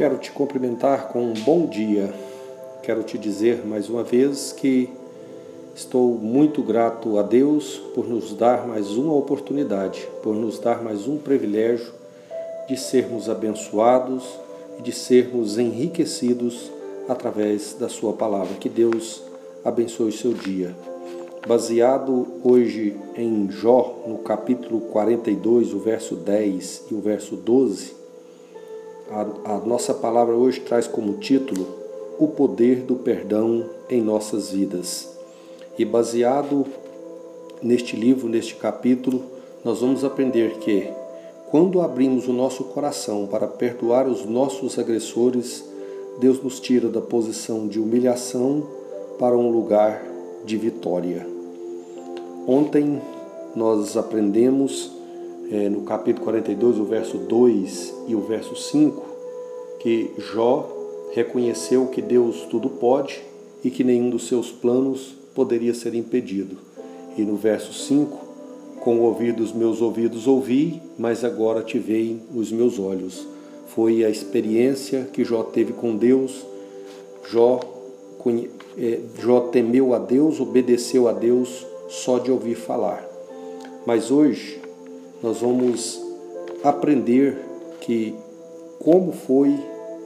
Quero te cumprimentar com um bom dia. Quero te dizer mais uma vez que estou muito grato a Deus por nos dar mais uma oportunidade, por nos dar mais um privilégio de sermos abençoados e de sermos enriquecidos através da Sua palavra. Que Deus abençoe o seu dia. Baseado hoje em Jó, no capítulo 42, o verso 10 e o verso 12, a, a nossa palavra hoje traz como título O Poder do Perdão em Nossas Vidas. E baseado neste livro, neste capítulo, nós vamos aprender que quando abrimos o nosso coração para perdoar os nossos agressores, Deus nos tira da posição de humilhação para um lugar de vitória. Ontem nós aprendemos é, no capítulo 42, o verso 2 e o verso 5, que Jó reconheceu que Deus tudo pode e que nenhum dos seus planos poderia ser impedido. E no verso 5, com o ouvido dos meus ouvidos ouvi, mas agora te veem os meus olhos. Foi a experiência que Jó teve com Deus. Jó, é, Jó temeu a Deus, obedeceu a Deus só de ouvir falar. Mas hoje nós vamos aprender que como foi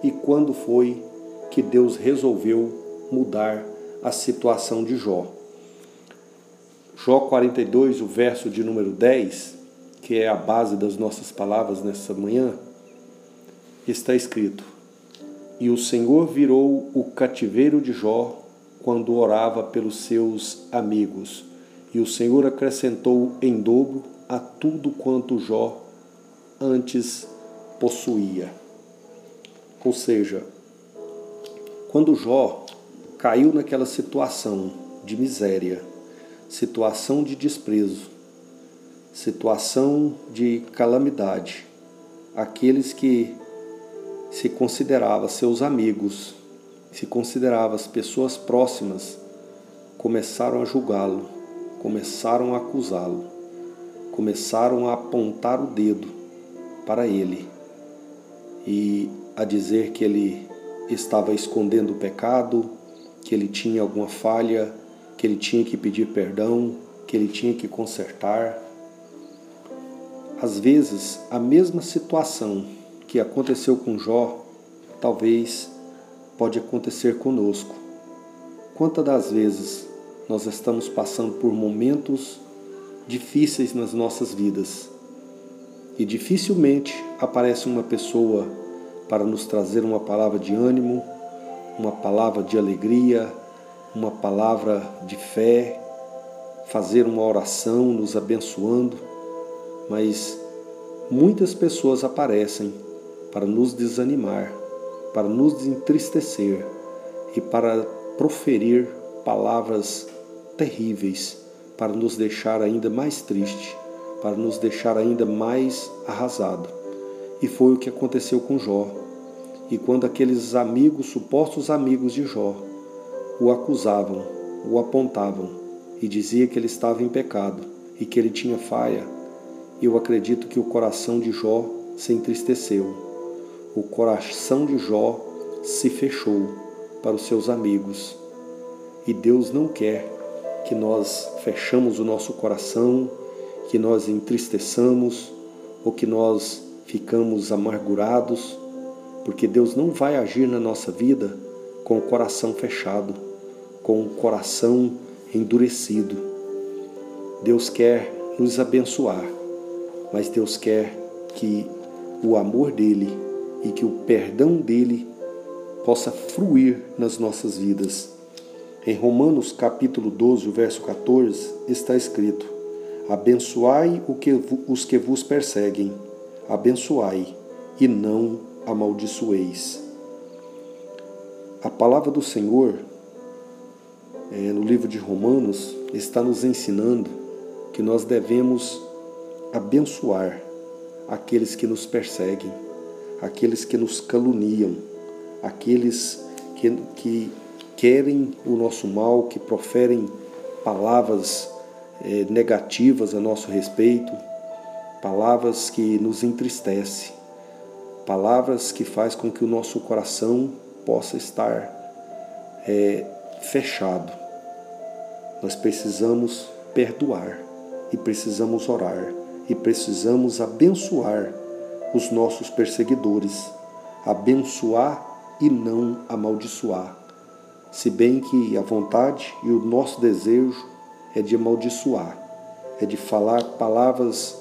e quando foi que Deus resolveu mudar a situação de Jó. Jó 42, o verso de número 10, que é a base das nossas palavras nessa manhã, está escrito: E o Senhor virou o cativeiro de Jó quando orava pelos seus amigos, e o Senhor acrescentou em dobro a tudo quanto Jó antes possuía. Ou seja, quando Jó caiu naquela situação de miséria, situação de desprezo, situação de calamidade, aqueles que se consideravam seus amigos, se consideravam as pessoas próximas, começaram a julgá-lo, começaram a acusá-lo começaram a apontar o dedo para ele e a dizer que ele estava escondendo o pecado, que ele tinha alguma falha, que ele tinha que pedir perdão, que ele tinha que consertar. Às vezes, a mesma situação que aconteceu com Jó, talvez pode acontecer conosco. Quantas das vezes nós estamos passando por momentos difíceis nas nossas vidas. E dificilmente aparece uma pessoa para nos trazer uma palavra de ânimo, uma palavra de alegria, uma palavra de fé, fazer uma oração nos abençoando, mas muitas pessoas aparecem para nos desanimar, para nos entristecer e para proferir palavras terríveis para nos deixar ainda mais triste, para nos deixar ainda mais arrasado. E foi o que aconteceu com Jó. E quando aqueles amigos, supostos amigos de Jó, o acusavam, o apontavam e dizia que ele estava em pecado e que ele tinha falha, eu acredito que o coração de Jó se entristeceu. O coração de Jó se fechou para os seus amigos. E Deus não quer que nós fechamos o nosso coração, que nós entristeçamos ou que nós ficamos amargurados, porque Deus não vai agir na nossa vida com o coração fechado, com o coração endurecido. Deus quer nos abençoar, mas Deus quer que o amor dele e que o perdão dele possa fluir nas nossas vidas em Romanos capítulo 12, verso 14, está escrito: Abençoai os que vos perseguem, abençoai e não amaldiçoeis. A palavra do Senhor, é, no livro de Romanos, está nos ensinando que nós devemos abençoar aqueles que nos perseguem, aqueles que nos caluniam, aqueles que, que querem o nosso mal, que proferem palavras eh, negativas a nosso respeito, palavras que nos entristecem. palavras que faz com que o nosso coração possa estar é, fechado. Nós precisamos perdoar e precisamos orar e precisamos abençoar os nossos perseguidores, abençoar e não amaldiçoar. Se bem que a vontade e o nosso desejo é de amaldiçoar, é de falar palavras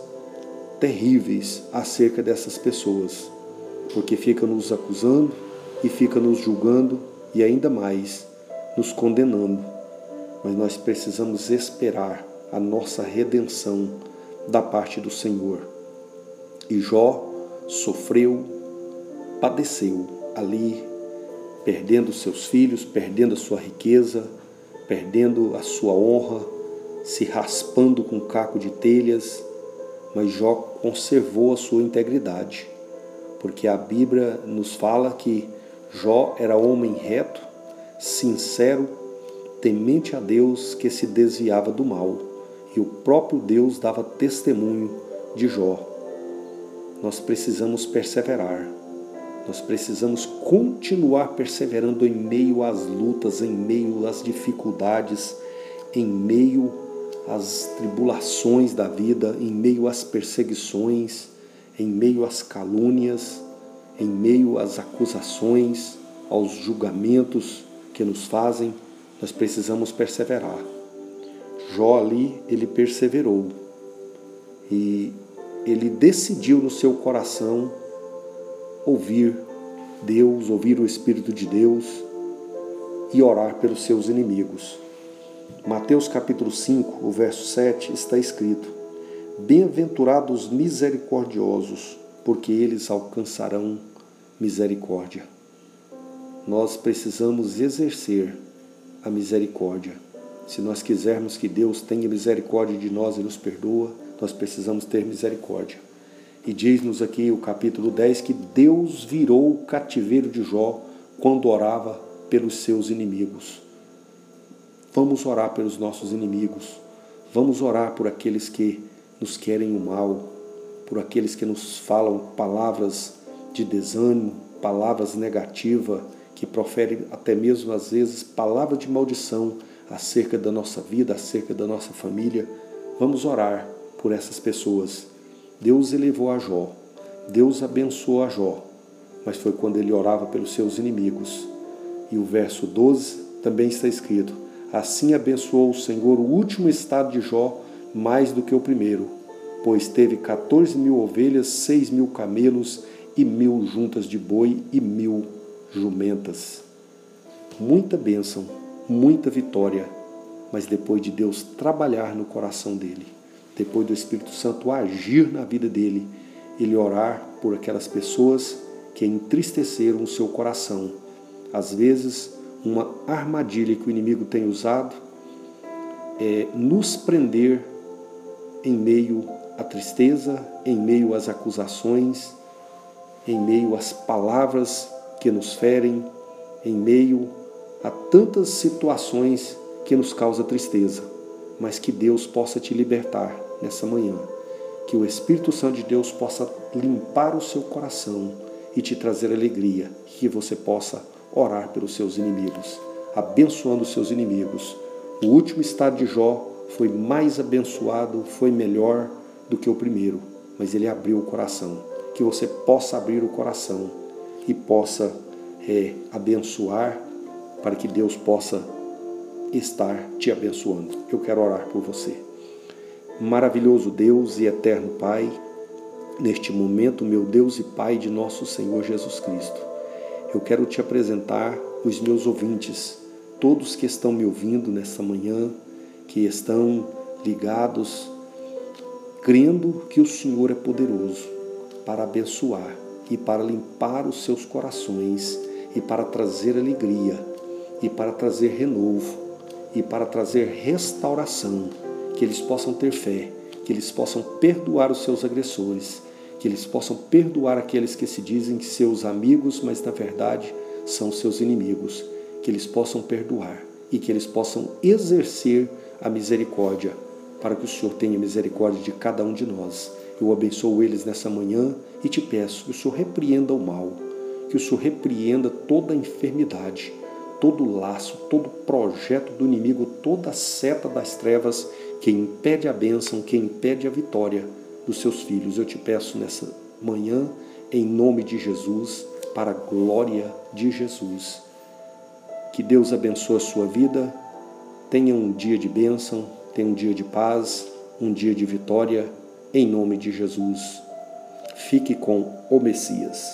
terríveis acerca dessas pessoas, porque fica nos acusando e fica nos julgando e ainda mais nos condenando. Mas nós precisamos esperar a nossa redenção da parte do Senhor. E Jó sofreu, padeceu ali, perdendo seus filhos, perdendo a sua riqueza, perdendo a sua honra, se raspando com um caco de telhas, mas Jó conservou a sua integridade, porque a Bíblia nos fala que Jó era homem reto, sincero, temente a Deus que se desviava do mal, e o próprio Deus dava testemunho de Jó. Nós precisamos perseverar, nós precisamos continuar perseverando em meio às lutas, em meio às dificuldades, em meio às tribulações da vida, em meio às perseguições, em meio às calúnias, em meio às acusações, aos julgamentos que nos fazem, nós precisamos perseverar. Jó ali, ele perseverou e ele decidiu no seu coração ouvir Deus, ouvir o Espírito de Deus e orar pelos seus inimigos. Mateus capítulo 5, o verso 7 está escrito: Bem-aventurados misericordiosos, porque eles alcançarão misericórdia. Nós precisamos exercer a misericórdia. Se nós quisermos que Deus tenha misericórdia de nós e nos perdoa, nós precisamos ter misericórdia. E diz-nos aqui o capítulo 10 que Deus virou o cativeiro de Jó quando orava pelos seus inimigos. Vamos orar pelos nossos inimigos. Vamos orar por aqueles que nos querem o mal, por aqueles que nos falam palavras de desânimo, palavras negativas, que proferem até mesmo às vezes palavras de maldição acerca da nossa vida, acerca da nossa família. Vamos orar por essas pessoas Deus elevou a Jó, Deus abençoou a Jó, mas foi quando ele orava pelos seus inimigos. E o verso 12 também está escrito: Assim abençoou o Senhor o último estado de Jó mais do que o primeiro, pois teve 14 mil ovelhas, seis mil camelos e mil juntas de boi e mil jumentas. Muita bênção, muita vitória, mas depois de Deus trabalhar no coração dele depois do Espírito Santo agir na vida dele, ele orar por aquelas pessoas que entristeceram o seu coração. Às vezes, uma armadilha que o inimigo tem usado é nos prender em meio à tristeza, em meio às acusações, em meio às palavras que nos ferem, em meio a tantas situações que nos causam tristeza mas que Deus possa te libertar nessa manhã. Que o Espírito Santo de Deus possa limpar o seu coração e te trazer alegria. Que você possa orar pelos seus inimigos, abençoando os seus inimigos. O último estado de Jó foi mais abençoado, foi melhor do que o primeiro, mas ele abriu o coração. Que você possa abrir o coração e possa é, abençoar para que Deus possa estar te abençoando. Eu quero orar por você. Maravilhoso Deus e eterno Pai, neste momento, meu Deus e Pai de nosso Senhor Jesus Cristo, eu quero te apresentar os meus ouvintes, todos que estão me ouvindo nesta manhã, que estão ligados, crendo que o Senhor é poderoso para abençoar e para limpar os seus corações e para trazer alegria e para trazer renovo e para trazer restauração, que eles possam ter fé, que eles possam perdoar os seus agressores, que eles possam perdoar aqueles que se dizem seus amigos, mas na verdade são seus inimigos, que eles possam perdoar e que eles possam exercer a misericórdia, para que o Senhor tenha misericórdia de cada um de nós. Eu abençoo eles nessa manhã e te peço que o Senhor repreenda o mal, que o Senhor repreenda toda a enfermidade, todo laço, todo projeto do inimigo, toda seta das trevas que impede a bênção, que impede a vitória dos seus filhos. Eu te peço nessa manhã, em nome de Jesus, para a glória de Jesus. Que Deus abençoe a sua vida. Tenha um dia de bênção, tenha um dia de paz, um dia de vitória, em nome de Jesus. Fique com o Messias.